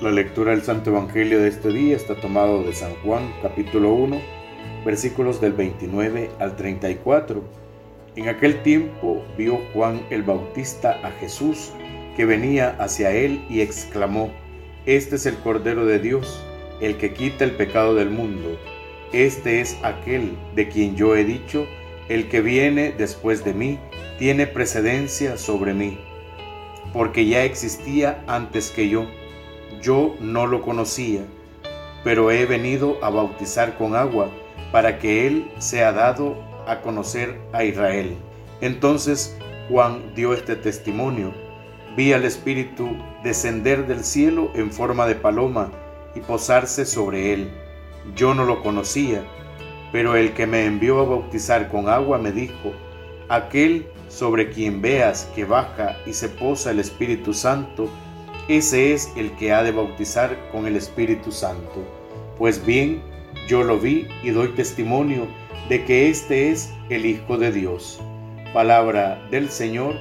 La lectura del Santo Evangelio de este día está tomado de San Juan capítulo 1 versículos del 29 al 34. En aquel tiempo vio Juan el Bautista a Jesús que venía hacia él y exclamó, Este es el Cordero de Dios, el que quita el pecado del mundo. Este es aquel de quien yo he dicho, el que viene después de mí tiene precedencia sobre mí, porque ya existía antes que yo yo no lo conocía, pero he venido a bautizar con agua para que Él sea dado a conocer a Israel. Entonces Juan dio este testimonio. Vi al Espíritu descender del cielo en forma de paloma y posarse sobre él. Yo no lo conocía, pero el que me envió a bautizar con agua me dijo, aquel sobre quien veas que baja y se posa el Espíritu Santo, ese es el que ha de bautizar con el Espíritu Santo. Pues bien, yo lo vi y doy testimonio de que este es el Hijo de Dios. Palabra del Señor,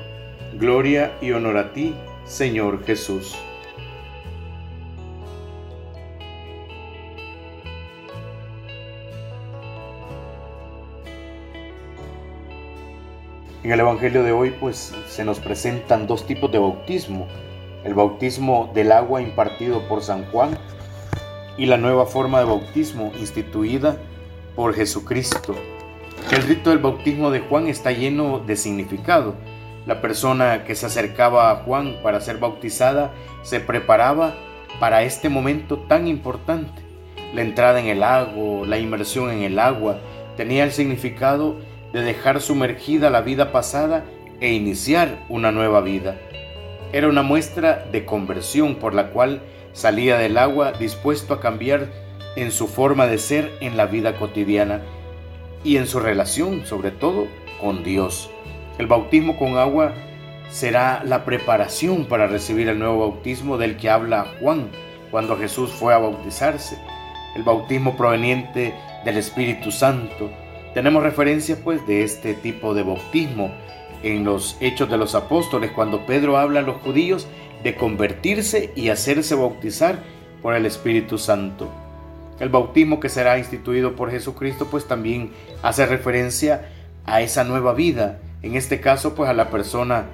gloria y honor a ti, Señor Jesús. En el Evangelio de hoy pues se nos presentan dos tipos de bautismo el bautismo del agua impartido por San Juan y la nueva forma de bautismo instituida por Jesucristo. El rito del bautismo de Juan está lleno de significado. La persona que se acercaba a Juan para ser bautizada se preparaba para este momento tan importante. La entrada en el lago, la inmersión en el agua, tenía el significado de dejar sumergida la vida pasada e iniciar una nueva vida. Era una muestra de conversión por la cual salía del agua dispuesto a cambiar en su forma de ser en la vida cotidiana y en su relación, sobre todo, con Dios. El bautismo con agua será la preparación para recibir el nuevo bautismo del que habla Juan cuando Jesús fue a bautizarse. El bautismo proveniente del Espíritu Santo. Tenemos referencia pues de este tipo de bautismo en los Hechos de los Apóstoles, cuando Pedro habla a los judíos de convertirse y hacerse bautizar por el Espíritu Santo. El bautismo que será instituido por Jesucristo pues también hace referencia a esa nueva vida. En este caso pues a la persona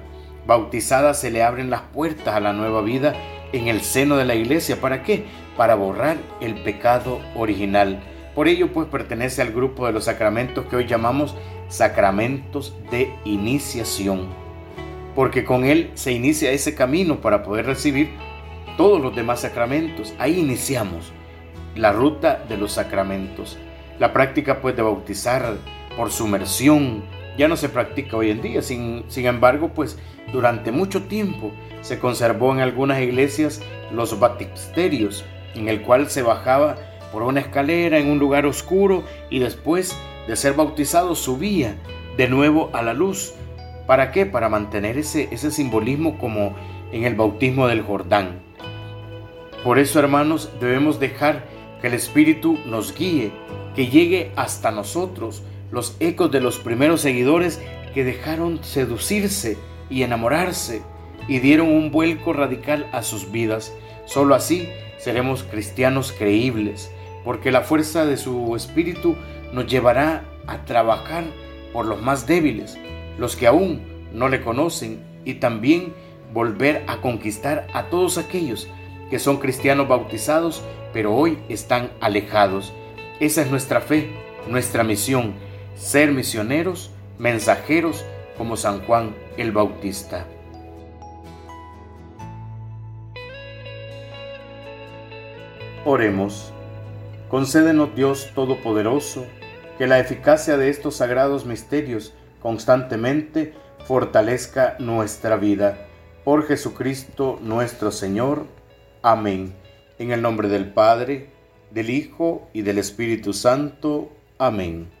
bautizada se le abren las puertas a la nueva vida en el seno de la iglesia. ¿Para qué? Para borrar el pecado original. Por ello pues pertenece al grupo de los sacramentos que hoy llamamos sacramentos de iniciación, porque con él se inicia ese camino para poder recibir todos los demás sacramentos. Ahí iniciamos la ruta de los sacramentos. La práctica pues de bautizar por sumersión ya no se practica hoy en día, sin, sin embargo pues durante mucho tiempo se conservó en algunas iglesias los baptisterios, en el cual se bajaba por una escalera en un lugar oscuro y después de ser bautizado subía de nuevo a la luz. ¿Para qué? Para mantener ese, ese simbolismo como en el bautismo del Jordán. Por eso, hermanos, debemos dejar que el Espíritu nos guíe, que llegue hasta nosotros los ecos de los primeros seguidores que dejaron seducirse y enamorarse y dieron un vuelco radical a sus vidas. Solo así seremos cristianos creíbles, porque la fuerza de su Espíritu nos llevará a trabajar por los más débiles, los que aún no le conocen, y también volver a conquistar a todos aquellos que son cristianos bautizados, pero hoy están alejados. Esa es nuestra fe, nuestra misión, ser misioneros, mensajeros como San Juan el Bautista. Oremos. Concédenos Dios Todopoderoso, que la eficacia de estos sagrados misterios constantemente fortalezca nuestra vida. Por Jesucristo nuestro Señor. Amén. En el nombre del Padre, del Hijo y del Espíritu Santo. Amén.